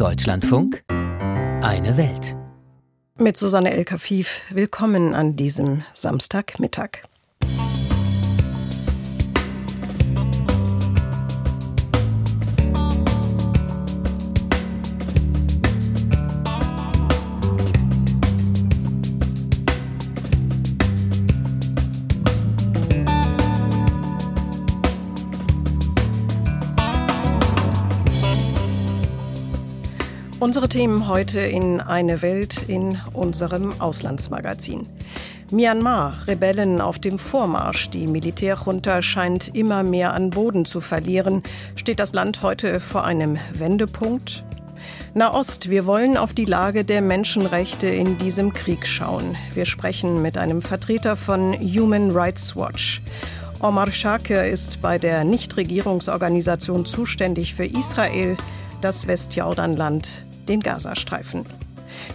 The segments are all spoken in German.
Deutschlandfunk Eine Welt. Mit Susanne El Kafif, willkommen an diesem Samstagmittag. Unsere Themen heute in Eine Welt in unserem Auslandsmagazin. Myanmar, Rebellen auf dem Vormarsch. Die Militärjunta scheint immer mehr an Boden zu verlieren. Steht das Land heute vor einem Wendepunkt? Nahost, wir wollen auf die Lage der Menschenrechte in diesem Krieg schauen. Wir sprechen mit einem Vertreter von Human Rights Watch. Omar Shakir ist bei der Nichtregierungsorganisation zuständig für Israel, das Westjordanland den Gazastreifen.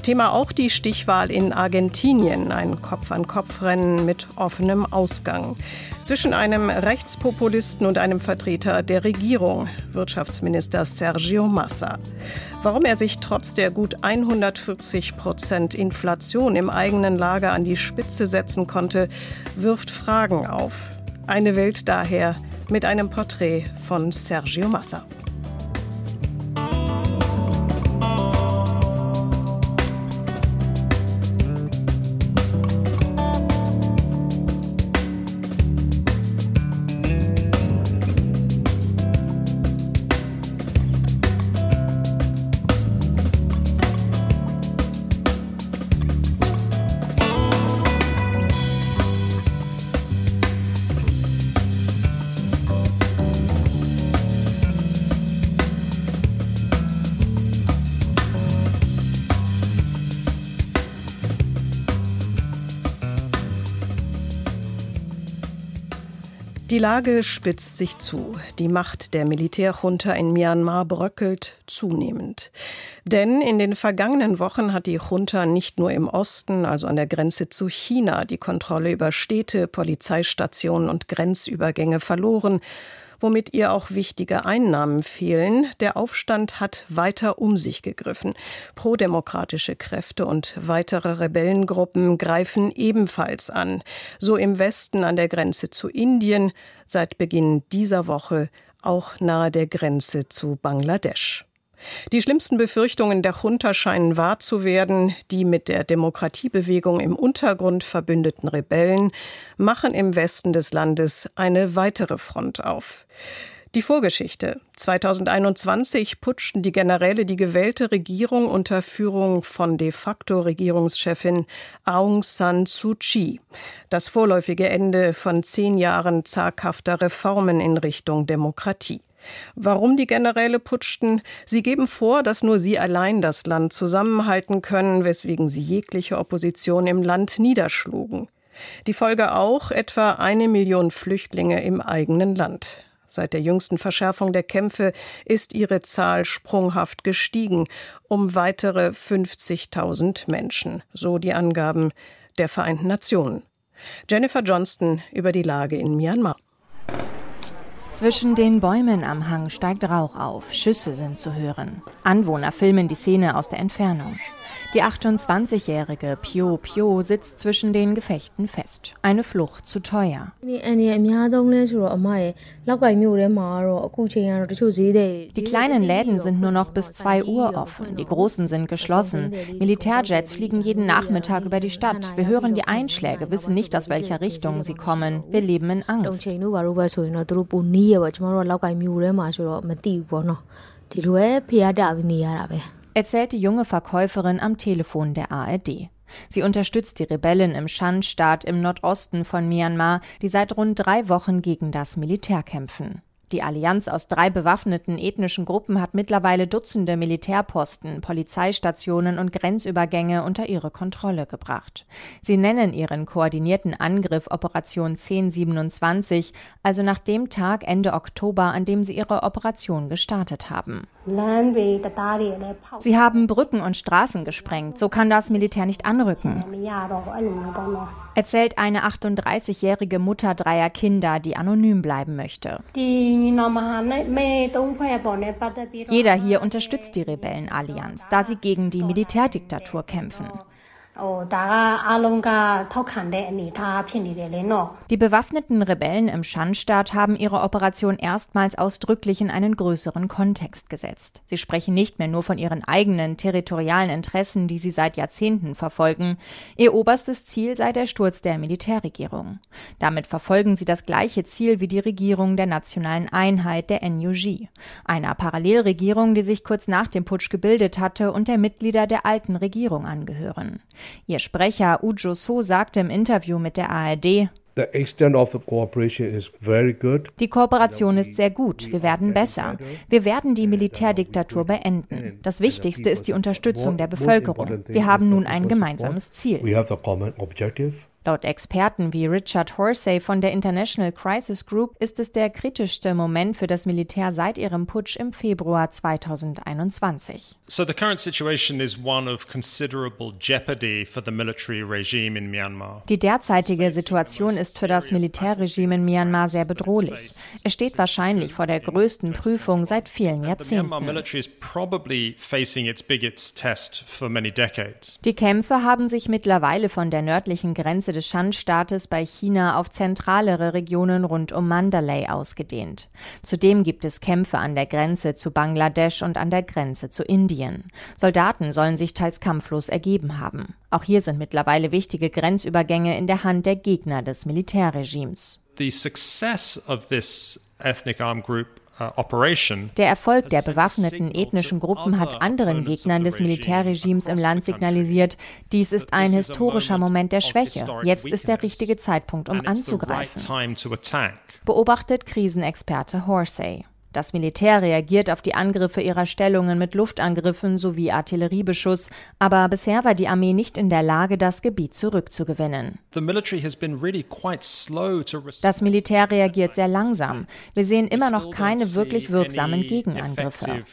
Thema auch die Stichwahl in Argentinien, ein Kopf-an-Kopf-Rennen mit offenem Ausgang. Zwischen einem Rechtspopulisten und einem Vertreter der Regierung, Wirtschaftsminister Sergio Massa. Warum er sich trotz der gut 140 Prozent Inflation im eigenen Lager an die Spitze setzen konnte, wirft Fragen auf. Eine Welt daher mit einem Porträt von Sergio Massa. Die Lage spitzt sich zu. Die Macht der Militärjunta in Myanmar bröckelt zunehmend. Denn in den vergangenen Wochen hat die Junta nicht nur im Osten, also an der Grenze zu China, die Kontrolle über Städte, Polizeistationen und Grenzübergänge verloren, womit ihr auch wichtige Einnahmen fehlen. Der Aufstand hat weiter um sich gegriffen. Prodemokratische Kräfte und weitere Rebellengruppen greifen ebenfalls an. So im Westen an der Grenze zu Indien, seit Beginn dieser Woche auch nahe der Grenze zu Bangladesch. Die schlimmsten Befürchtungen der Junta scheinen wahr zu werden. Die mit der Demokratiebewegung im Untergrund verbündeten Rebellen machen im Westen des Landes eine weitere Front auf. Die Vorgeschichte. 2021 putschten die Generäle die gewählte Regierung unter Führung von de facto Regierungschefin Aung San Suu Kyi. Das vorläufige Ende von zehn Jahren zaghafter Reformen in Richtung Demokratie. Warum die Generäle putschten? Sie geben vor, dass nur sie allein das Land zusammenhalten können, weswegen sie jegliche Opposition im Land niederschlugen. Die Folge auch etwa eine Million Flüchtlinge im eigenen Land. Seit der jüngsten Verschärfung der Kämpfe ist ihre Zahl sprunghaft gestiegen um weitere 50.000 Menschen, so die Angaben der Vereinten Nationen. Jennifer Johnston über die Lage in Myanmar. Zwischen den Bäumen am Hang steigt Rauch auf, Schüsse sind zu hören. Anwohner filmen die Szene aus der Entfernung. Die 28-jährige Pio Pio sitzt zwischen den Gefechten fest. Eine Flucht zu teuer. Die kleinen Läden sind nur noch bis 2 Uhr offen, die großen sind geschlossen. Militärjets fliegen jeden Nachmittag über die Stadt. Wir hören die Einschläge, wissen nicht, aus welcher Richtung sie kommen. Wir leben in Angst. Erzählt die junge Verkäuferin am Telefon der ARD. Sie unterstützt die Rebellen im Shan-Staat im Nordosten von Myanmar, die seit rund drei Wochen gegen das Militär kämpfen. Die Allianz aus drei bewaffneten ethnischen Gruppen hat mittlerweile Dutzende Militärposten, Polizeistationen und Grenzübergänge unter ihre Kontrolle gebracht. Sie nennen ihren koordinierten Angriff Operation 1027, also nach dem Tag Ende Oktober, an dem sie ihre Operation gestartet haben. Sie haben Brücken und Straßen gesprengt, so kann das Militär nicht anrücken. erzählt eine 38-jährige Mutter dreier Kinder, die anonym bleiben möchte. Jeder hier unterstützt die Rebellenallianz, da sie gegen die Militärdiktatur kämpfen. Die bewaffneten Rebellen im Schanstaat haben ihre Operation erstmals ausdrücklich in einen größeren Kontext gesetzt. Sie sprechen nicht mehr nur von ihren eigenen territorialen Interessen, die sie seit Jahrzehnten verfolgen. Ihr oberstes Ziel sei der Sturz der Militärregierung. Damit verfolgen sie das gleiche Ziel wie die Regierung der nationalen Einheit der NUG, einer Parallelregierung, die sich kurz nach dem Putsch gebildet hatte und der Mitglieder der alten Regierung angehören. Ihr Sprecher Ujo So sagte im Interview mit der ARD, die Kooperation ist sehr gut. Wir werden besser. Wir werden die Militärdiktatur beenden. Das Wichtigste ist die Unterstützung der Bevölkerung. Wir haben nun ein gemeinsames Ziel. Laut Experten wie Richard Horsey von der International Crisis Group ist es der kritischste Moment für das Militär seit ihrem Putsch im Februar 2021. So the current situation is one of considerable jeopardy for the military regime in Myanmar. Die derzeitige Situation ist für das Militärregime in Myanmar sehr bedrohlich. Es steht wahrscheinlich vor der größten Prüfung seit vielen Jahrzehnten. Die Kämpfe haben sich mittlerweile von der nördlichen Grenze des Shan-Staates bei China auf zentralere Regionen rund um Mandalay ausgedehnt. Zudem gibt es Kämpfe an der Grenze zu Bangladesch und an der Grenze zu Indien. Soldaten sollen sich teils kampflos ergeben haben. Auch hier sind mittlerweile wichtige Grenzübergänge in der Hand der Gegner des Militärregimes. The success of this ethnic armed group der Erfolg der bewaffneten ethnischen Gruppen hat anderen Gegnern des Militärregimes im Land signalisiert, dies ist ein historischer Moment der Schwäche. Jetzt ist der richtige Zeitpunkt, um anzugreifen. Beobachtet Krisenexperte Horsey. Das Militär reagiert auf die Angriffe ihrer Stellungen mit Luftangriffen sowie Artilleriebeschuss, aber bisher war die Armee nicht in der Lage, das Gebiet zurückzugewinnen. Das Militär reagiert sehr langsam. Wir sehen immer noch keine wirklich wirksamen Gegenangriffe.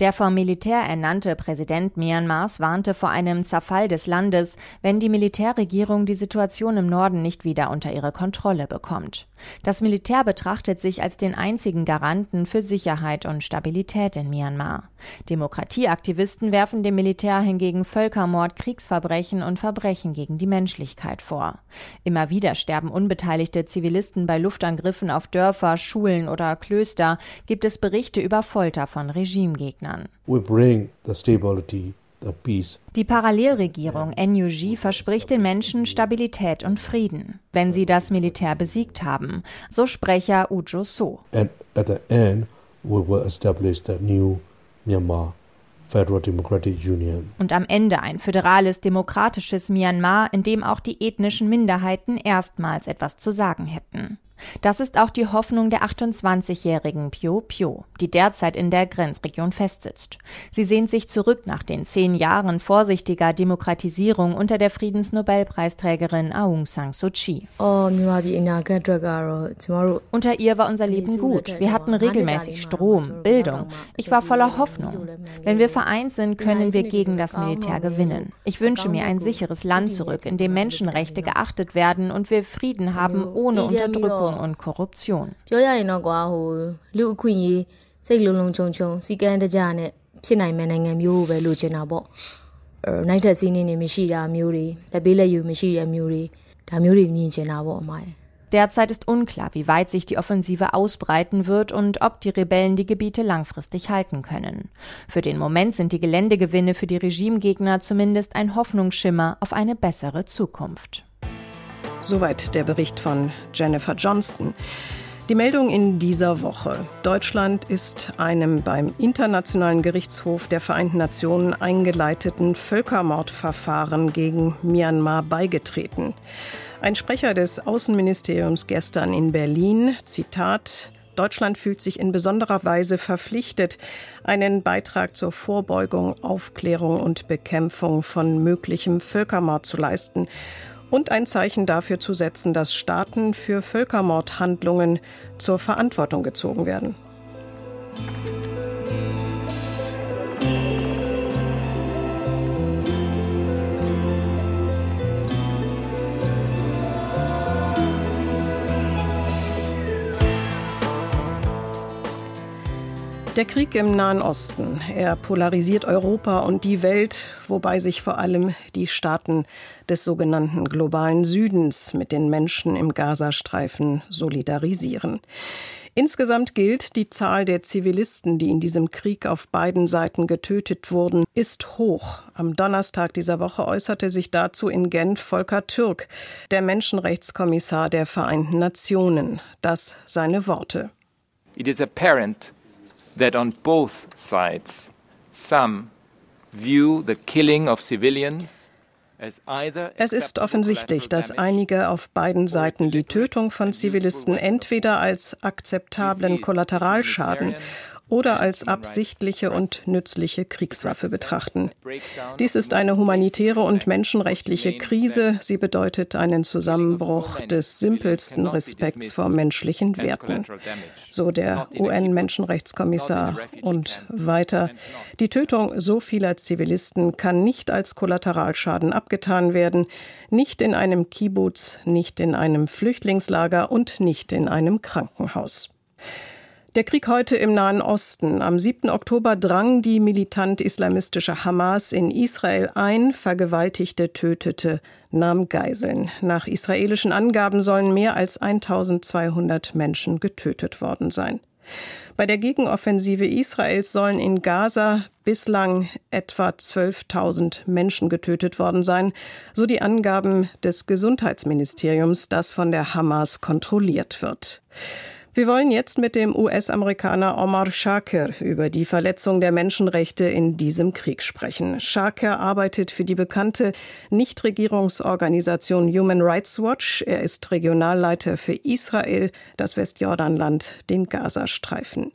Der vom Militär ernannte Präsident Myanmars warnte vor einem Zerfall des Landes, wenn die Militärregierung die Situation im Norden nicht wieder unter ihre Kontrolle bekommt. Das Militär betrachtet sich als den einzigen Garanten für Sicherheit und Stabilität in Myanmar. Demokratieaktivisten werfen dem Militär hingegen Völkermord, Kriegsverbrechen und Verbrechen gegen die Menschlichkeit vor. Immer wieder sterben unbeteiligte Zivilisten bei Luftangriffen auf Dörfer, Schulen oder Klöster, gibt es Berichte über Folter von Regimegegnern. We bring the stability die Parallelregierung NUG verspricht den Menschen Stabilität und Frieden, wenn sie das Militär besiegt haben, so Sprecher Ujo So. And at the end we will establish the new Myanmar und am Ende ein föderales, demokratisches Myanmar, in dem auch die ethnischen Minderheiten erstmals etwas zu sagen hätten. Das ist auch die Hoffnung der 28-jährigen Pio Pio, die derzeit in der Grenzregion festsitzt. Sie sehnt sich zurück nach den zehn Jahren vorsichtiger Demokratisierung unter der Friedensnobelpreisträgerin Aung San Suu Kyi. Oh, unter ihr war unser Leben gut. Wir hatten regelmäßig Strom, Bildung. Ich war voller Hoffnung. Wenn wir vereint sind, können wir gegen das Militär gewinnen. Ich wünsche mir ein sicheres Land zurück, in dem Menschenrechte geachtet werden und wir Frieden haben ohne Unterdrückung Korruption und Korruption. ပြောရရင်တော့ကွာဟိုလူအခွင့်အရေးစိတ်လုံးလုံးချုံချုံစီကံတကြနဲ့ဖြစ်နိုင်မယ့်နိုင်ငံမျိုးကိုပဲလိုချင်တာပေါ့။နိုင်ထက်စီးနေနေမရှိတာမျိုးတွေလက်ပေးလက်ယူမရှိတဲ့မျိုးတွေဒါမျိုးတွေမြင်ချင်တာပေါ့အမရဲ့ Derzeit ist unklar, wie weit sich die Offensive ausbreiten wird und ob die Rebellen die Gebiete langfristig halten können. Für den Moment sind die Geländegewinne für die Regimegegner zumindest ein Hoffnungsschimmer auf eine bessere Zukunft. Soweit der Bericht von Jennifer Johnston. Die Meldung in dieser Woche. Deutschland ist einem beim Internationalen Gerichtshof der Vereinten Nationen eingeleiteten Völkermordverfahren gegen Myanmar beigetreten. Ein Sprecher des Außenministeriums gestern in Berlin, Zitat, Deutschland fühlt sich in besonderer Weise verpflichtet, einen Beitrag zur Vorbeugung, Aufklärung und Bekämpfung von möglichem Völkermord zu leisten und ein Zeichen dafür zu setzen, dass Staaten für Völkermordhandlungen zur Verantwortung gezogen werden. Der Krieg im Nahen Osten, er polarisiert Europa und die Welt, wobei sich vor allem die Staaten des sogenannten globalen Südens mit den Menschen im Gazastreifen solidarisieren. Insgesamt gilt, die Zahl der Zivilisten, die in diesem Krieg auf beiden Seiten getötet wurden, ist hoch. Am Donnerstag dieser Woche äußerte sich dazu in Genf Volker Türk, der Menschenrechtskommissar der Vereinten Nationen. Das seine Worte. It is apparent that on both sides some view the killing of civilians es ist offensichtlich, dass einige auf beiden Seiten die Tötung von Zivilisten entweder als akzeptablen Kollateralschaden oder als absichtliche und nützliche Kriegswaffe betrachten. Dies ist eine humanitäre und menschenrechtliche Krise. Sie bedeutet einen Zusammenbruch des simpelsten Respekts vor menschlichen Werten. So der UN-Menschenrechtskommissar. Und weiter. Die Tötung so vieler Zivilisten kann nicht als Kollateralschaden abgetan werden, nicht in einem Kibbutz, nicht in einem Flüchtlingslager und nicht in einem Krankenhaus. Der Krieg heute im Nahen Osten. Am 7. Oktober drang die militant-islamistische Hamas in Israel ein, vergewaltigte, tötete, nahm Geiseln. Nach israelischen Angaben sollen mehr als 1200 Menschen getötet worden sein. Bei der Gegenoffensive Israels sollen in Gaza bislang etwa 12.000 Menschen getötet worden sein, so die Angaben des Gesundheitsministeriums, das von der Hamas kontrolliert wird. Wir wollen jetzt mit dem US-Amerikaner Omar Shaker über die Verletzung der Menschenrechte in diesem Krieg sprechen. Shaker arbeitet für die bekannte Nichtregierungsorganisation Human Rights Watch. Er ist Regionalleiter für Israel, das Westjordanland, den Gazastreifen.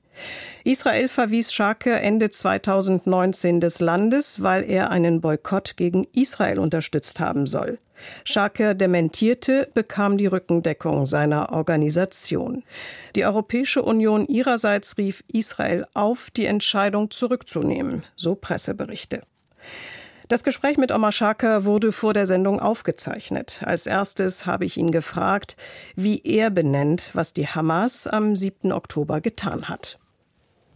Israel verwies Scharke Ende 2019 des Landes, weil er einen Boykott gegen Israel unterstützt haben soll. Scharke dementierte, bekam die Rückendeckung seiner Organisation. Die Europäische Union ihrerseits rief Israel auf, die Entscheidung zurückzunehmen, so Presseberichte. Das Gespräch mit Omar Scharke wurde vor der Sendung aufgezeichnet. Als erstes habe ich ihn gefragt, wie er benennt, was die Hamas am 7. Oktober getan hat.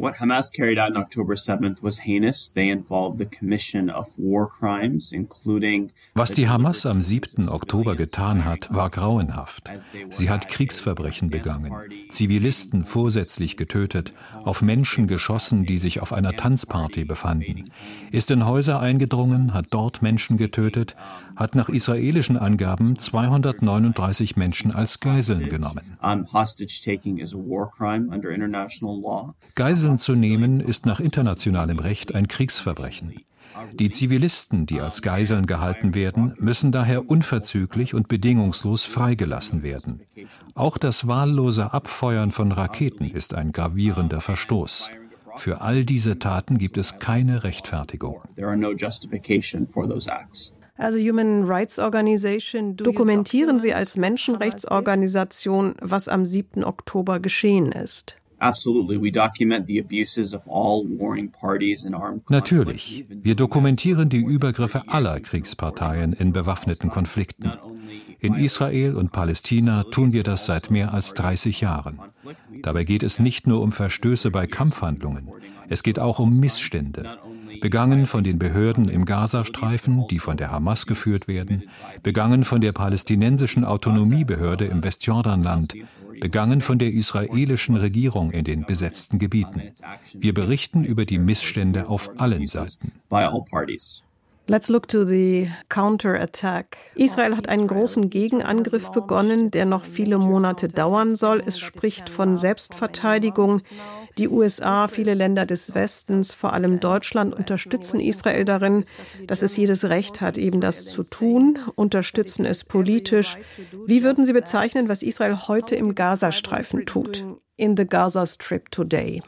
What Hamas carried out on October 7th was heinous. They involved the commission of war crimes, including Was die Hamas am 7. Oktober getan hat, war grauenhaft. Sie hat Kriegsverbrechen begangen, Zivilisten vorsätzlich getötet, auf Menschen geschossen, die sich auf einer Tanzparty befanden, ist in Häuser eingedrungen, hat dort Menschen getötet, hat nach israelischen Angaben 239 Menschen als Geiseln genommen. Geiseln zu nehmen ist nach internationalem Recht ein Kriegsverbrechen. Die Zivilisten, die als Geiseln gehalten werden, müssen daher unverzüglich und bedingungslos freigelassen werden. Auch das wahllose Abfeuern von Raketen ist ein gravierender Verstoß. Für all diese Taten gibt es keine Rechtfertigung. Also Human Rights Organization, dokumentieren Sie als Menschenrechtsorganisation, was am 7. Oktober geschehen ist? Natürlich. Wir dokumentieren die Übergriffe aller Kriegsparteien in bewaffneten Konflikten. In Israel und Palästina tun wir das seit mehr als 30 Jahren. Dabei geht es nicht nur um Verstöße bei Kampfhandlungen, es geht auch um Missstände, begangen von den Behörden im Gazastreifen, die von der Hamas geführt werden, begangen von der palästinensischen Autonomiebehörde im Westjordanland, begangen von der israelischen Regierung in den besetzten Gebieten. Wir berichten über die Missstände auf allen Seiten. Let's look to the counterattack. Israel hat einen großen Gegenangriff begonnen, der noch viele Monate dauern soll. Es spricht von Selbstverteidigung. Die USA, viele Länder des Westens, vor allem Deutschland, unterstützen Israel darin, dass es jedes Recht hat, eben das zu tun, unterstützen es politisch. Wie würden Sie bezeichnen, was Israel heute im Gazastreifen tut? In the Gaza Strip today.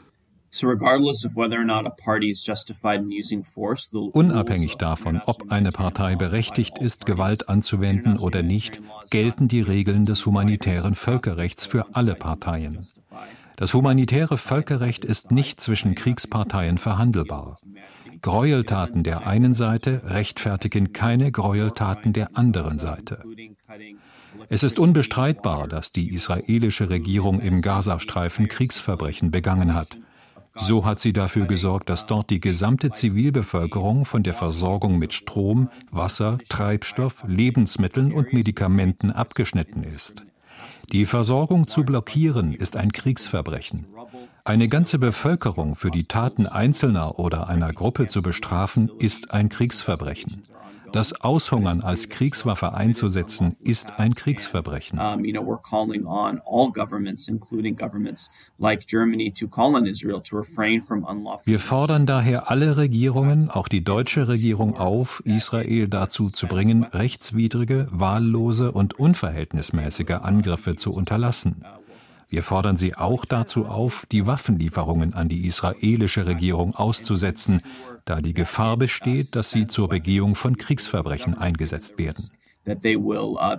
Unabhängig davon, ob eine Partei berechtigt ist, Gewalt anzuwenden oder nicht, gelten die Regeln des humanitären Völkerrechts für alle Parteien. Das humanitäre Völkerrecht ist nicht zwischen Kriegsparteien verhandelbar. Gräueltaten der einen Seite rechtfertigen keine Gräueltaten der anderen Seite. Es ist unbestreitbar, dass die israelische Regierung im Gazastreifen Kriegsverbrechen begangen hat. So hat sie dafür gesorgt, dass dort die gesamte Zivilbevölkerung von der Versorgung mit Strom, Wasser, Treibstoff, Lebensmitteln und Medikamenten abgeschnitten ist. Die Versorgung zu blockieren ist ein Kriegsverbrechen. Eine ganze Bevölkerung für die Taten Einzelner oder einer Gruppe zu bestrafen, ist ein Kriegsverbrechen. Das Aushungern als Kriegswaffe einzusetzen, ist ein Kriegsverbrechen. Wir fordern daher alle Regierungen, auch die deutsche Regierung auf, Israel dazu zu bringen, rechtswidrige, wahllose und unverhältnismäßige Angriffe zu unterlassen. Wir fordern sie auch dazu auf, die Waffenlieferungen an die israelische Regierung auszusetzen, da die Gefahr besteht, dass sie zur Begehung von Kriegsverbrechen eingesetzt werden. Uh, uh,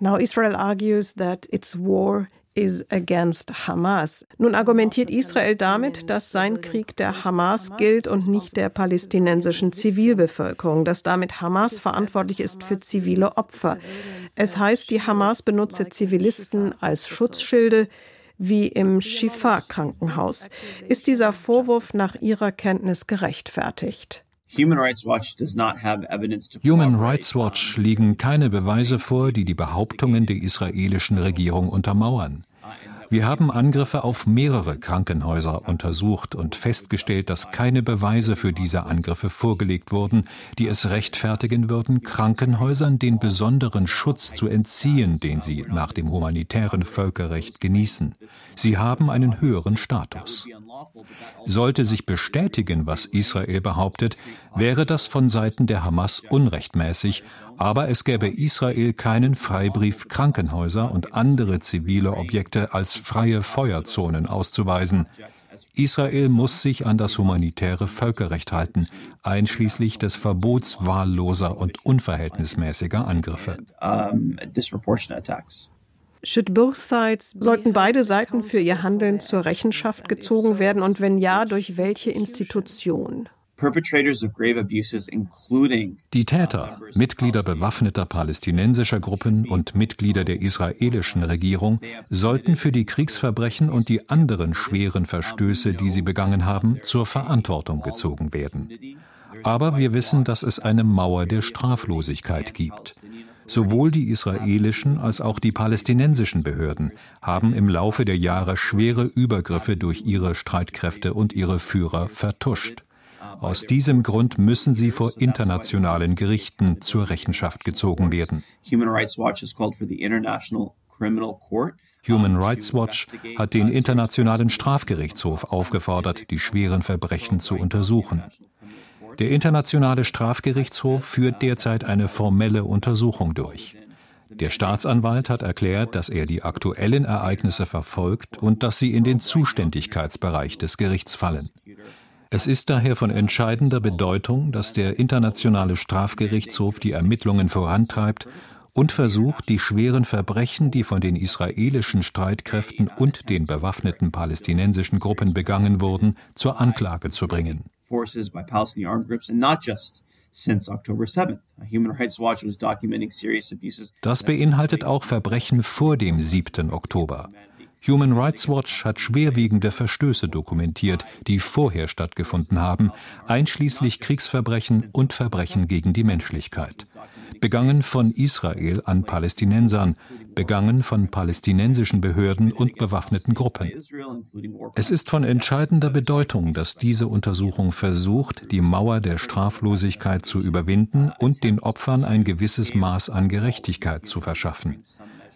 Now Israel argues that its war is against Hamas. Nun argumentiert Israel damit, dass sein Krieg der Hamas gilt und nicht der palästinensischen Zivilbevölkerung, dass damit Hamas verantwortlich ist für zivile Opfer. Es heißt, die Hamas benutze Zivilisten als Schutzschilde wie im Shifa-Krankenhaus. Ist dieser Vorwurf nach Ihrer Kenntnis gerechtfertigt? Human Rights Watch liegen keine Beweise vor, die die Behauptungen der israelischen Regierung untermauern. Wir haben Angriffe auf mehrere Krankenhäuser untersucht und festgestellt, dass keine Beweise für diese Angriffe vorgelegt wurden, die es rechtfertigen würden, Krankenhäusern den besonderen Schutz zu entziehen, den sie nach dem humanitären Völkerrecht genießen. Sie haben einen höheren Status. Sollte sich bestätigen, was Israel behauptet, wäre das von Seiten der Hamas unrechtmäßig, aber es gäbe Israel keinen Freibrief, Krankenhäuser und andere zivile Objekte als freie Feuerzonen auszuweisen. Israel muss sich an das humanitäre Völkerrecht halten, einschließlich des Verbots wahlloser und unverhältnismäßiger Angriffe. Sollten beide Seiten für ihr Handeln zur Rechenschaft gezogen werden und wenn ja, durch welche Institution? Die Täter, Mitglieder bewaffneter palästinensischer Gruppen und Mitglieder der israelischen Regierung, sollten für die Kriegsverbrechen und die anderen schweren Verstöße, die sie begangen haben, zur Verantwortung gezogen werden. Aber wir wissen, dass es eine Mauer der Straflosigkeit gibt. Sowohl die israelischen als auch die palästinensischen Behörden haben im Laufe der Jahre schwere Übergriffe durch ihre Streitkräfte und ihre Führer vertuscht. Aus diesem Grund müssen sie vor internationalen Gerichten zur Rechenschaft gezogen werden. Human Rights Watch hat den Internationalen Strafgerichtshof aufgefordert, die schweren Verbrechen zu untersuchen. Der Internationale Strafgerichtshof führt derzeit eine formelle Untersuchung durch. Der Staatsanwalt hat erklärt, dass er die aktuellen Ereignisse verfolgt und dass sie in den Zuständigkeitsbereich des Gerichts fallen. Es ist daher von entscheidender Bedeutung, dass der Internationale Strafgerichtshof die Ermittlungen vorantreibt und versucht, die schweren Verbrechen, die von den israelischen Streitkräften und den bewaffneten palästinensischen Gruppen begangen wurden, zur Anklage zu bringen. Das beinhaltet auch Verbrechen vor dem 7. Oktober. Human Rights Watch hat schwerwiegende Verstöße dokumentiert, die vorher stattgefunden haben, einschließlich Kriegsverbrechen und Verbrechen gegen die Menschlichkeit. Begangen von Israel an Palästinensern, begangen von palästinensischen Behörden und bewaffneten Gruppen. Es ist von entscheidender Bedeutung, dass diese Untersuchung versucht, die Mauer der Straflosigkeit zu überwinden und den Opfern ein gewisses Maß an Gerechtigkeit zu verschaffen.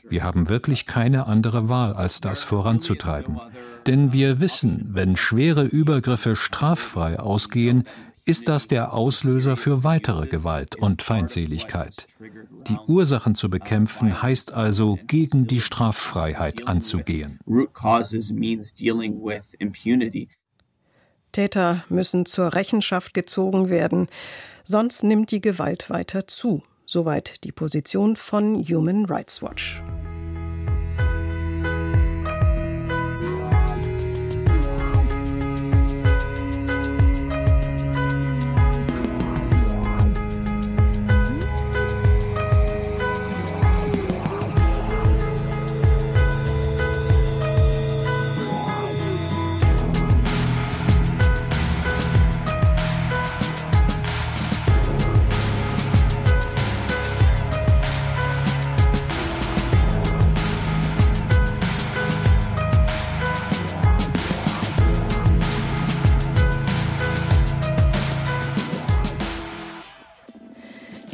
Wir haben wirklich keine andere Wahl, als das voranzutreiben. Denn wir wissen, wenn schwere Übergriffe straffrei ausgehen, ist das der Auslöser für weitere Gewalt und Feindseligkeit. Die Ursachen zu bekämpfen heißt also, gegen die Straffreiheit anzugehen. Täter müssen zur Rechenschaft gezogen werden, sonst nimmt die Gewalt weiter zu. Soweit die Position von Human Rights Watch.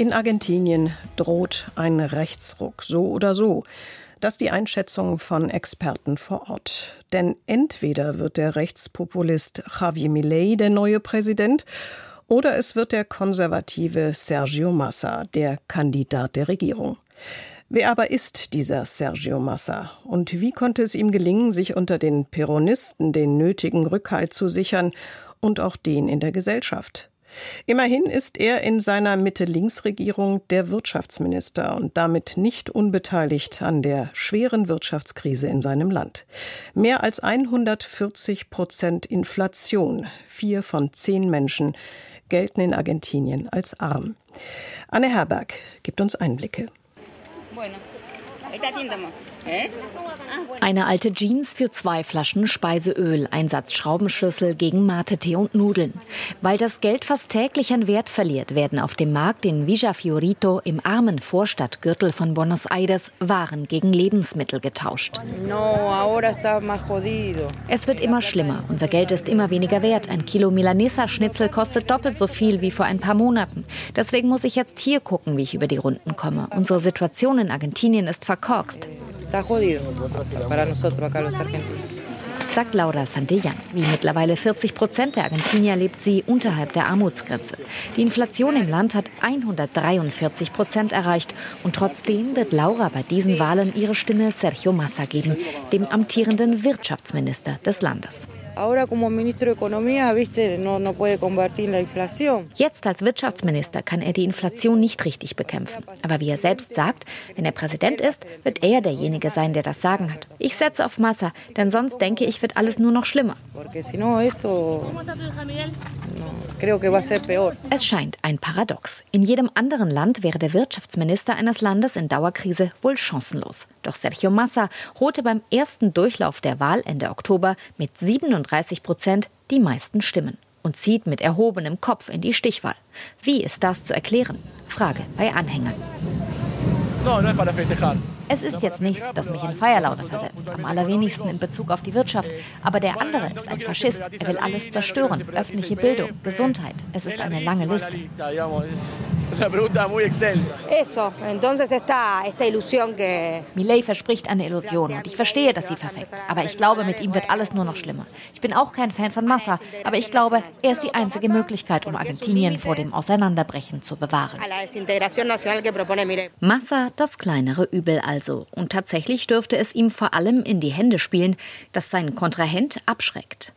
In Argentinien droht ein Rechtsruck, so oder so. Das ist die Einschätzung von Experten vor Ort. Denn entweder wird der Rechtspopulist Javier Milei der neue Präsident oder es wird der konservative Sergio Massa der Kandidat der Regierung. Wer aber ist dieser Sergio Massa? Und wie konnte es ihm gelingen, sich unter den Peronisten den nötigen Rückhalt zu sichern und auch den in der Gesellschaft? Immerhin ist er in seiner Mitte-Links-Regierung der Wirtschaftsminister und damit nicht unbeteiligt an der schweren Wirtschaftskrise in seinem Land. Mehr als 140 Prozent Inflation, vier von zehn Menschen gelten in Argentinien als arm. Anne Herberg gibt uns Einblicke. Bueno. Eine alte Jeans für zwei Flaschen Speiseöl, ein Satz Schraubenschlüssel gegen Mate-Tee und Nudeln. Weil das Geld fast täglich an Wert verliert, werden auf dem Markt in Villa Fiorito im armen Vorstadtgürtel von Buenos Aires Waren gegen Lebensmittel getauscht. Es wird immer schlimmer. Unser Geld ist immer weniger wert. Ein Kilo Milanesa-Schnitzel kostet doppelt so viel wie vor ein paar Monaten. Deswegen muss ich jetzt hier gucken, wie ich über die Runden komme. Unsere Situation in Argentinien ist verkorkst sagt Laura Santillán. Wie mittlerweile 40 Prozent der Argentinier lebt sie unterhalb der Armutsgrenze. Die Inflation im Land hat 143 Prozent erreicht. Und trotzdem wird Laura bei diesen Wahlen ihre Stimme Sergio Massa geben, dem amtierenden Wirtschaftsminister des Landes. Jetzt als Wirtschaftsminister kann er die Inflation nicht richtig bekämpfen. Aber wie er selbst sagt, wenn er Präsident ist, wird er derjenige sein, der das Sagen hat. Ich setze auf Massa, denn sonst denke ich, wird alles nur noch schlimmer. Es scheint ein Paradox. In jedem anderen Land wäre der Wirtschaftsminister eines Landes in Dauerkrise wohl chancenlos. Doch Sergio Massa holte beim ersten Durchlauf der Wahl Ende Oktober mit 37 Prozent die meisten Stimmen und zieht mit erhobenem Kopf in die Stichwahl. Wie ist das zu erklären? Frage bei Anhängern. Es ist jetzt nichts, das mich in Feierlaune versetzt, am allerwenigsten in Bezug auf die Wirtschaft. Aber der andere ist ein Faschist. Er will alles zerstören. Öffentliche Bildung, Gesundheit. Es ist eine lange Liste. Millet verspricht eine Illusion und ich verstehe, dass sie verfängt. Aber ich glaube, mit ihm wird alles nur noch schlimmer. Ich bin auch kein Fan von Massa, aber ich glaube, er ist die einzige Möglichkeit, um Argentinien vor dem Auseinanderbrechen zu bewahren. Massa das kleinere Übel also also. Und tatsächlich dürfte es ihm vor allem in die Hände spielen, dass sein Kontrahent abschreckt.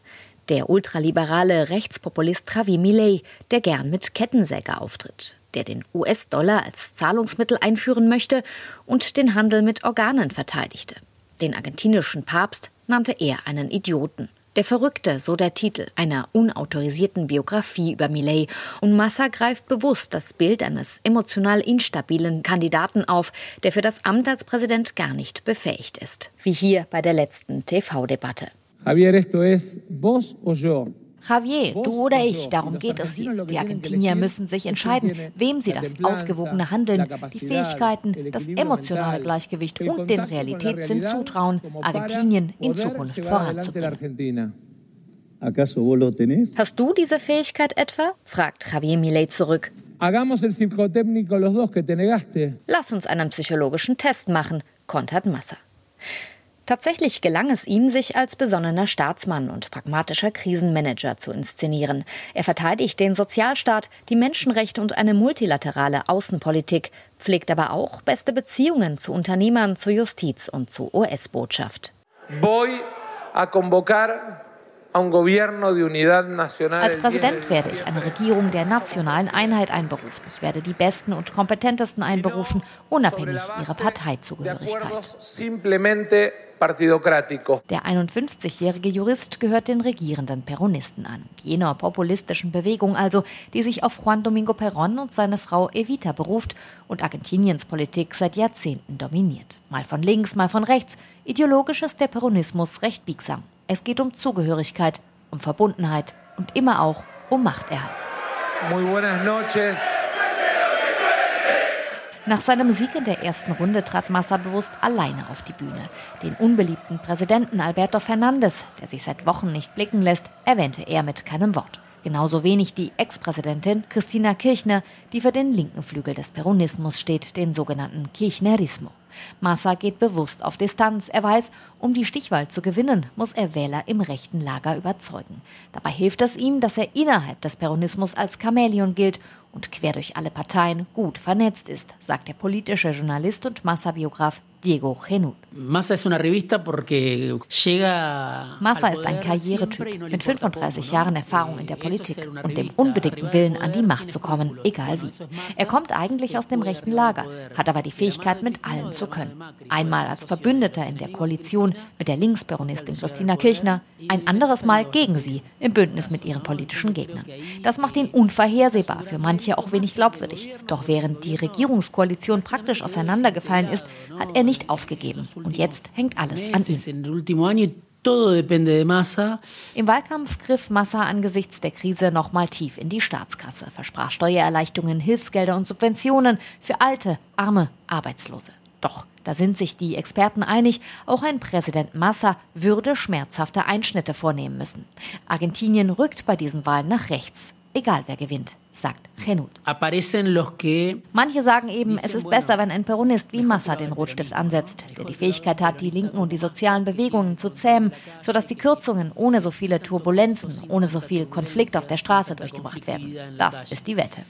Der ultraliberale Rechtspopulist Javier Milei, der gern mit Kettensäge auftritt, der den US-Dollar als Zahlungsmittel einführen möchte und den Handel mit Organen verteidigte. Den argentinischen Papst nannte er einen Idioten. Der Verrückte, so der Titel einer unautorisierten Biografie über Millet. Und Massa greift bewusst das Bild eines emotional instabilen Kandidaten auf, der für das Amt als Präsident gar nicht befähigt ist. Wie hier bei der letzten TV-Debatte. Javier, esto es vos o yo. Javier, du oder ich, darum geht es hier. Die Argentinier müssen sich entscheiden, wem sie das ausgewogene Handeln, die Fähigkeiten, das emotionale Gleichgewicht und den Realitätssinn zutrauen, Argentinien in Zukunft voranzubringen. Hast du diese Fähigkeit etwa? fragt Javier Milei zurück. Lass uns einen psychologischen Test machen, kontert Massa. Tatsächlich gelang es ihm, sich als besonnener Staatsmann und pragmatischer Krisenmanager zu inszenieren. Er verteidigt den Sozialstaat, die Menschenrechte und eine multilaterale Außenpolitik, pflegt aber auch beste Beziehungen zu Unternehmern, zur Justiz und zur US-Botschaft. Voy a convocar als Präsident werde ich eine Regierung der nationalen Einheit einberufen. Ich werde die besten und kompetentesten einberufen, unabhängig ihrer Parteizugehörigkeit. Der 51-jährige Jurist gehört den regierenden Peronisten an. Jener populistischen Bewegung also, die sich auf Juan Domingo Perón und seine Frau Evita beruft und Argentiniens Politik seit Jahrzehnten dominiert. Mal von links, mal von rechts. Ideologisch ist der Peronismus recht biegsam. Es geht um Zugehörigkeit, um Verbundenheit und immer auch um Machterhalt. Muy buenas noches. Nach seinem Sieg in der ersten Runde trat Massa bewusst alleine auf die Bühne. Den unbeliebten Präsidenten Alberto Fernandez, der sich seit Wochen nicht blicken lässt, erwähnte er mit keinem Wort. Genauso wenig die Ex-Präsidentin Christina Kirchner, die für den linken Flügel des Peronismus steht, den sogenannten Kirchnerismo. Massa geht bewusst auf Distanz. Er weiß, um die Stichwahl zu gewinnen, muss er Wähler im rechten Lager überzeugen. Dabei hilft es ihm, dass er innerhalb des Peronismus als Chamäleon gilt und quer durch alle Parteien gut vernetzt ist, sagt der politische Journalist und Massa-Biograf Diego Genut. Massa ist ein Karrieretyp mit 35 Jahren Erfahrung in der Politik und dem unbedingten Willen, an die Macht zu kommen, egal wie. Er kommt eigentlich aus dem rechten Lager, hat aber die Fähigkeit, mit allen zu können. Einmal als Verbündeter in der Koalition mit der Linksperonistin Christina Kirchner, ein anderes Mal gegen sie im Bündnis mit ihren politischen Gegnern. Das macht ihn unvorhersehbar, für manche auch wenig glaubwürdig. Doch während die Regierungskoalition praktisch auseinandergefallen ist, hat er nicht aufgegeben. Und jetzt hängt alles an ihm. Im Wahlkampf griff Massa angesichts der Krise nochmal tief in die Staatskasse, versprach Steuererleichterungen, Hilfsgelder und Subventionen für Alte, Arme, Arbeitslose. Doch, da sind sich die Experten einig, auch ein Präsident Massa würde schmerzhafte Einschnitte vornehmen müssen. Argentinien rückt bei diesen Wahlen nach rechts, egal wer gewinnt sagt Genut. Manche sagen eben, es ist besser, wenn ein Peronist wie Massa den Rotstift ansetzt, der die Fähigkeit hat, die Linken und die sozialen Bewegungen zu zähmen, sodass die Kürzungen ohne so viele Turbulenzen, ohne so viel Konflikt auf der Straße durchgebracht werden. Das ist die Wette.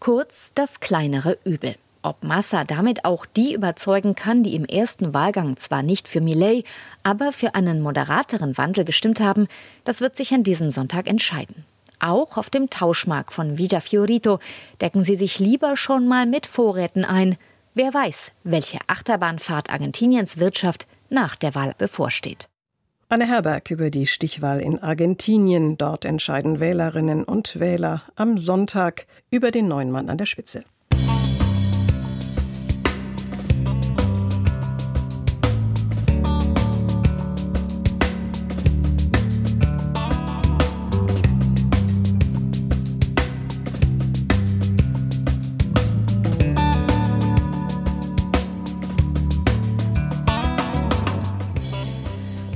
Kurz das kleinere Übel. Ob Massa damit auch die überzeugen kann, die im ersten Wahlgang zwar nicht für Millet, aber für einen moderateren Wandel gestimmt haben, das wird sich an diesem Sonntag entscheiden. Auch auf dem Tauschmarkt von Villa Fiorito decken sie sich lieber schon mal mit Vorräten ein. Wer weiß, welche Achterbahnfahrt Argentiniens Wirtschaft nach der Wahl bevorsteht. Anne Herberg über die Stichwahl in Argentinien. Dort entscheiden Wählerinnen und Wähler am Sonntag über den neuen Mann an der Spitze.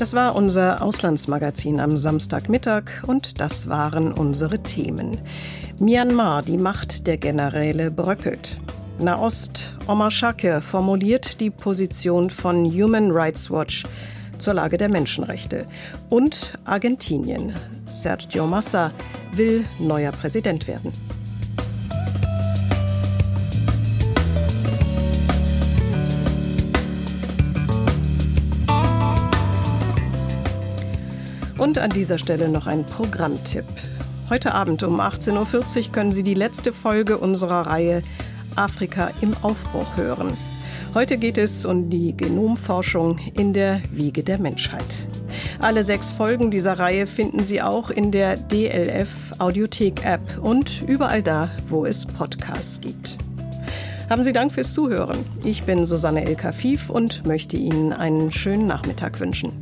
Das war unser Auslandsmagazin am Samstagmittag und das waren unsere Themen. Myanmar, die Macht der Generäle bröckelt. Nahost, Omar Shakir formuliert die Position von Human Rights Watch zur Lage der Menschenrechte. Und Argentinien, Sergio Massa will neuer Präsident werden. Und an dieser Stelle noch ein Programmtipp. Heute Abend um 18.40 Uhr können Sie die letzte Folge unserer Reihe Afrika im Aufbruch hören. Heute geht es um die Genomforschung in der Wiege der Menschheit. Alle sechs Folgen dieser Reihe finden Sie auch in der DLF Audiothek App und überall da, wo es Podcasts gibt. Haben Sie Dank fürs Zuhören. Ich bin Susanne El Kafif und möchte Ihnen einen schönen Nachmittag wünschen.